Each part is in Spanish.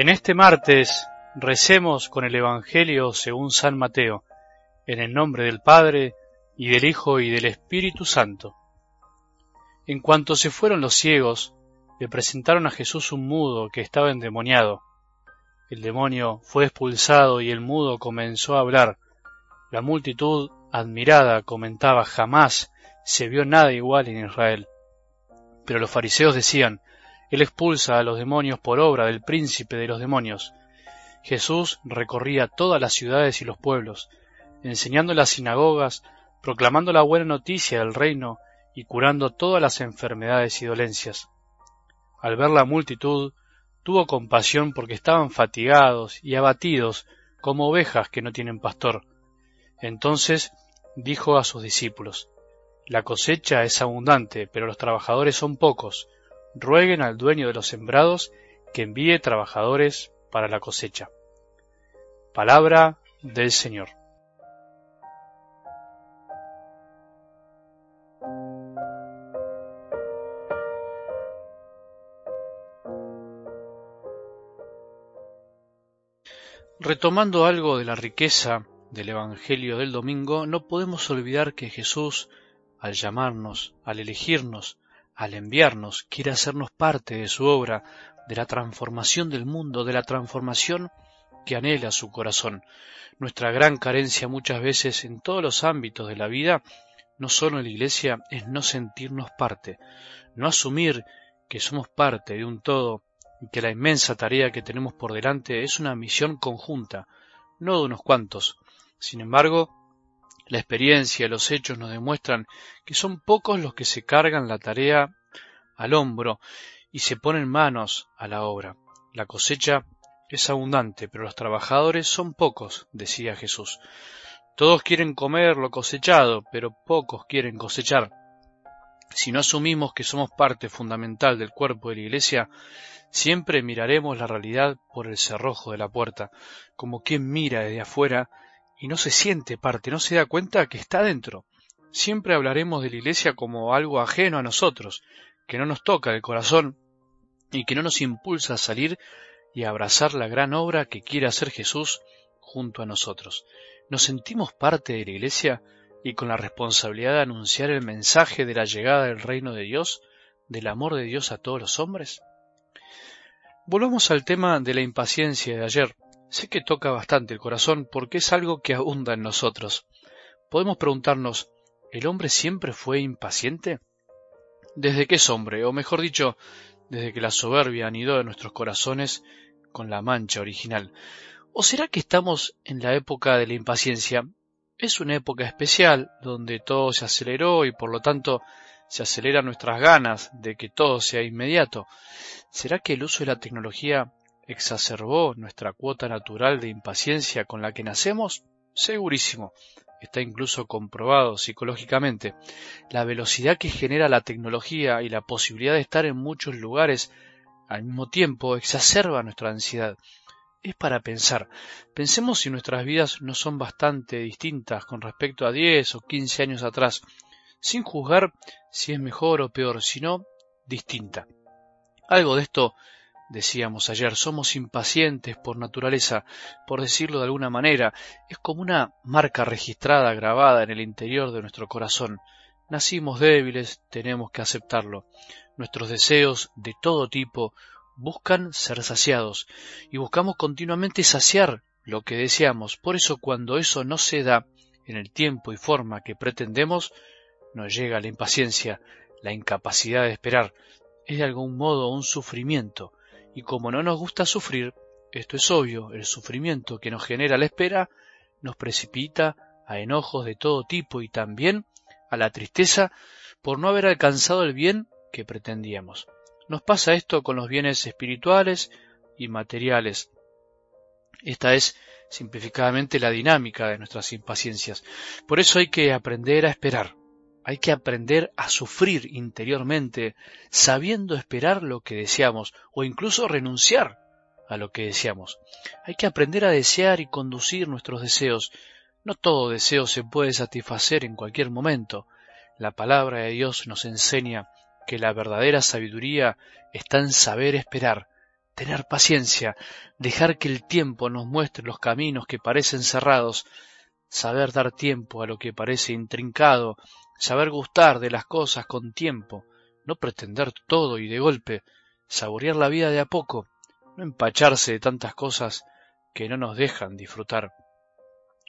En este martes recemos con el Evangelio según San Mateo, en el nombre del Padre, y del Hijo, y del Espíritu Santo. En cuanto se fueron los ciegos, le presentaron a Jesús un mudo que estaba endemoniado. El demonio fue expulsado y el mudo comenzó a hablar. La multitud, admirada, comentaba jamás se vio nada igual en Israel. Pero los fariseos decían, él expulsa a los demonios por obra del príncipe de los demonios. Jesús recorría todas las ciudades y los pueblos, enseñando en las sinagogas, proclamando la buena noticia del reino y curando todas las enfermedades y dolencias. Al ver la multitud, tuvo compasión porque estaban fatigados y abatidos como ovejas que no tienen pastor. Entonces dijo a sus discípulos, La cosecha es abundante, pero los trabajadores son pocos rueguen al dueño de los sembrados que envíe trabajadores para la cosecha. Palabra del Señor. Retomando algo de la riqueza del Evangelio del domingo, no podemos olvidar que Jesús, al llamarnos, al elegirnos, al enviarnos, quiere hacernos parte de su obra, de la transformación del mundo, de la transformación que anhela su corazón. Nuestra gran carencia muchas veces en todos los ámbitos de la vida, no solo en la Iglesia, es no sentirnos parte, no asumir que somos parte de un todo y que la inmensa tarea que tenemos por delante es una misión conjunta, no de unos cuantos. Sin embargo, la experiencia y los hechos nos demuestran que son pocos los que se cargan la tarea al hombro y se ponen manos a la obra. La cosecha es abundante, pero los trabajadores son pocos, decía Jesús. Todos quieren comer lo cosechado, pero pocos quieren cosechar. Si no asumimos que somos parte fundamental del cuerpo de la Iglesia, siempre miraremos la realidad por el cerrojo de la puerta, como quien mira desde afuera y no se siente parte, no se da cuenta que está dentro. Siempre hablaremos de la Iglesia como algo ajeno a nosotros, que no nos toca el corazón y que no nos impulsa a salir y a abrazar la gran obra que quiere hacer Jesús junto a nosotros. ¿Nos sentimos parte de la Iglesia y con la responsabilidad de anunciar el mensaje de la llegada del reino de Dios, del amor de Dios a todos los hombres? Volvamos al tema de la impaciencia de ayer. Sé que toca bastante el corazón porque es algo que abunda en nosotros. Podemos preguntarnos, ¿el hombre siempre fue impaciente? ¿Desde que es hombre? O mejor dicho, desde que la soberbia anidó en nuestros corazones con la mancha original. ¿O será que estamos en la época de la impaciencia? Es una época especial donde todo se aceleró y por lo tanto se aceleran nuestras ganas de que todo sea inmediato. ¿Será que el uso de la tecnología exacerbó nuestra cuota natural de impaciencia con la que nacemos? Segurísimo. Está incluso comprobado psicológicamente. La velocidad que genera la tecnología y la posibilidad de estar en muchos lugares al mismo tiempo exacerba nuestra ansiedad. Es para pensar. Pensemos si nuestras vidas no son bastante distintas con respecto a 10 o 15 años atrás, sin juzgar si es mejor o peor, sino distinta. Algo de esto Decíamos ayer, somos impacientes por naturaleza, por decirlo de alguna manera, es como una marca registrada, grabada en el interior de nuestro corazón. Nacimos débiles, tenemos que aceptarlo. Nuestros deseos de todo tipo buscan ser saciados y buscamos continuamente saciar lo que deseamos. Por eso cuando eso no se da en el tiempo y forma que pretendemos, nos llega la impaciencia, la incapacidad de esperar. Es de algún modo un sufrimiento y como no nos gusta sufrir, esto es obvio, el sufrimiento que nos genera la espera nos precipita a enojos de todo tipo y también a la tristeza por no haber alcanzado el bien que pretendíamos. Nos pasa esto con los bienes espirituales y materiales. Esta es simplificadamente la dinámica de nuestras impaciencias. Por eso hay que aprender a esperar. Hay que aprender a sufrir interiormente, sabiendo esperar lo que deseamos o incluso renunciar a lo que deseamos. Hay que aprender a desear y conducir nuestros deseos. No todo deseo se puede satisfacer en cualquier momento. La palabra de Dios nos enseña que la verdadera sabiduría está en saber esperar, tener paciencia, dejar que el tiempo nos muestre los caminos que parecen cerrados, saber dar tiempo a lo que parece intrincado, saber gustar de las cosas con tiempo, no pretender todo y de golpe, saborear la vida de a poco, no empacharse de tantas cosas que no nos dejan disfrutar.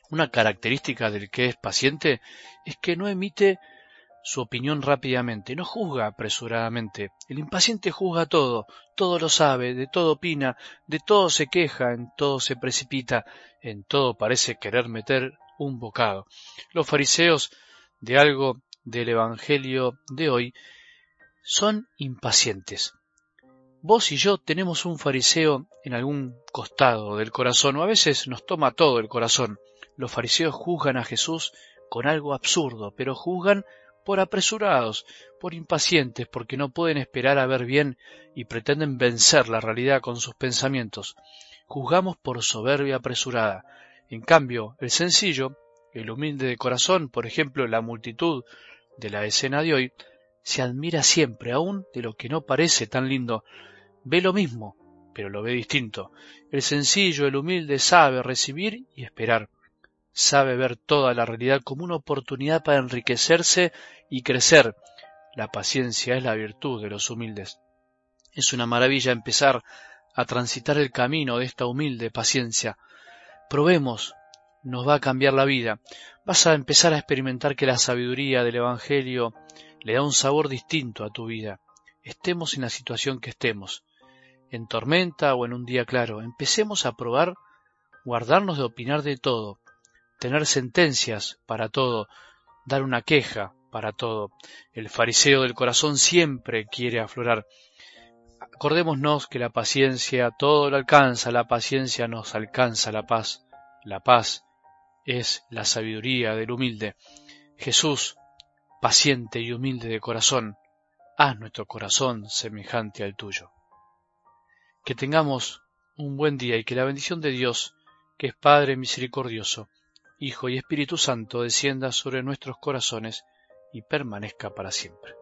Una característica del que es paciente es que no emite su opinión rápidamente, no juzga apresuradamente. El impaciente juzga todo, todo lo sabe, de todo opina, de todo se queja, en todo se precipita, en todo parece querer meter un bocado. Los fariseos de algo del Evangelio de hoy son impacientes. Vos y yo tenemos un fariseo en algún costado del corazón, o a veces nos toma todo el corazón. Los fariseos juzgan a Jesús con algo absurdo, pero juzgan por apresurados, por impacientes, porque no pueden esperar a ver bien y pretenden vencer la realidad con sus pensamientos. Juzgamos por soberbia apresurada. En cambio, el sencillo, el humilde de corazón, por ejemplo, la multitud de la escena de hoy, se admira siempre aún de lo que no parece tan lindo. Ve lo mismo, pero lo ve distinto. El sencillo, el humilde, sabe recibir y esperar sabe ver toda la realidad como una oportunidad para enriquecerse y crecer. La paciencia es la virtud de los humildes. Es una maravilla empezar a transitar el camino de esta humilde paciencia. Probemos, nos va a cambiar la vida. Vas a empezar a experimentar que la sabiduría del Evangelio le da un sabor distinto a tu vida. Estemos en la situación que estemos, en tormenta o en un día claro, empecemos a probar guardarnos de opinar de todo, tener sentencias para todo, dar una queja para todo. El fariseo del corazón siempre quiere aflorar. Acordémonos que la paciencia todo lo alcanza, la paciencia nos alcanza la paz. La paz es la sabiduría del humilde. Jesús, paciente y humilde de corazón, haz nuestro corazón semejante al tuyo. Que tengamos un buen día y que la bendición de Dios, que es Padre misericordioso, Hijo y Espíritu Santo descienda sobre nuestros corazones y permanezca para siempre.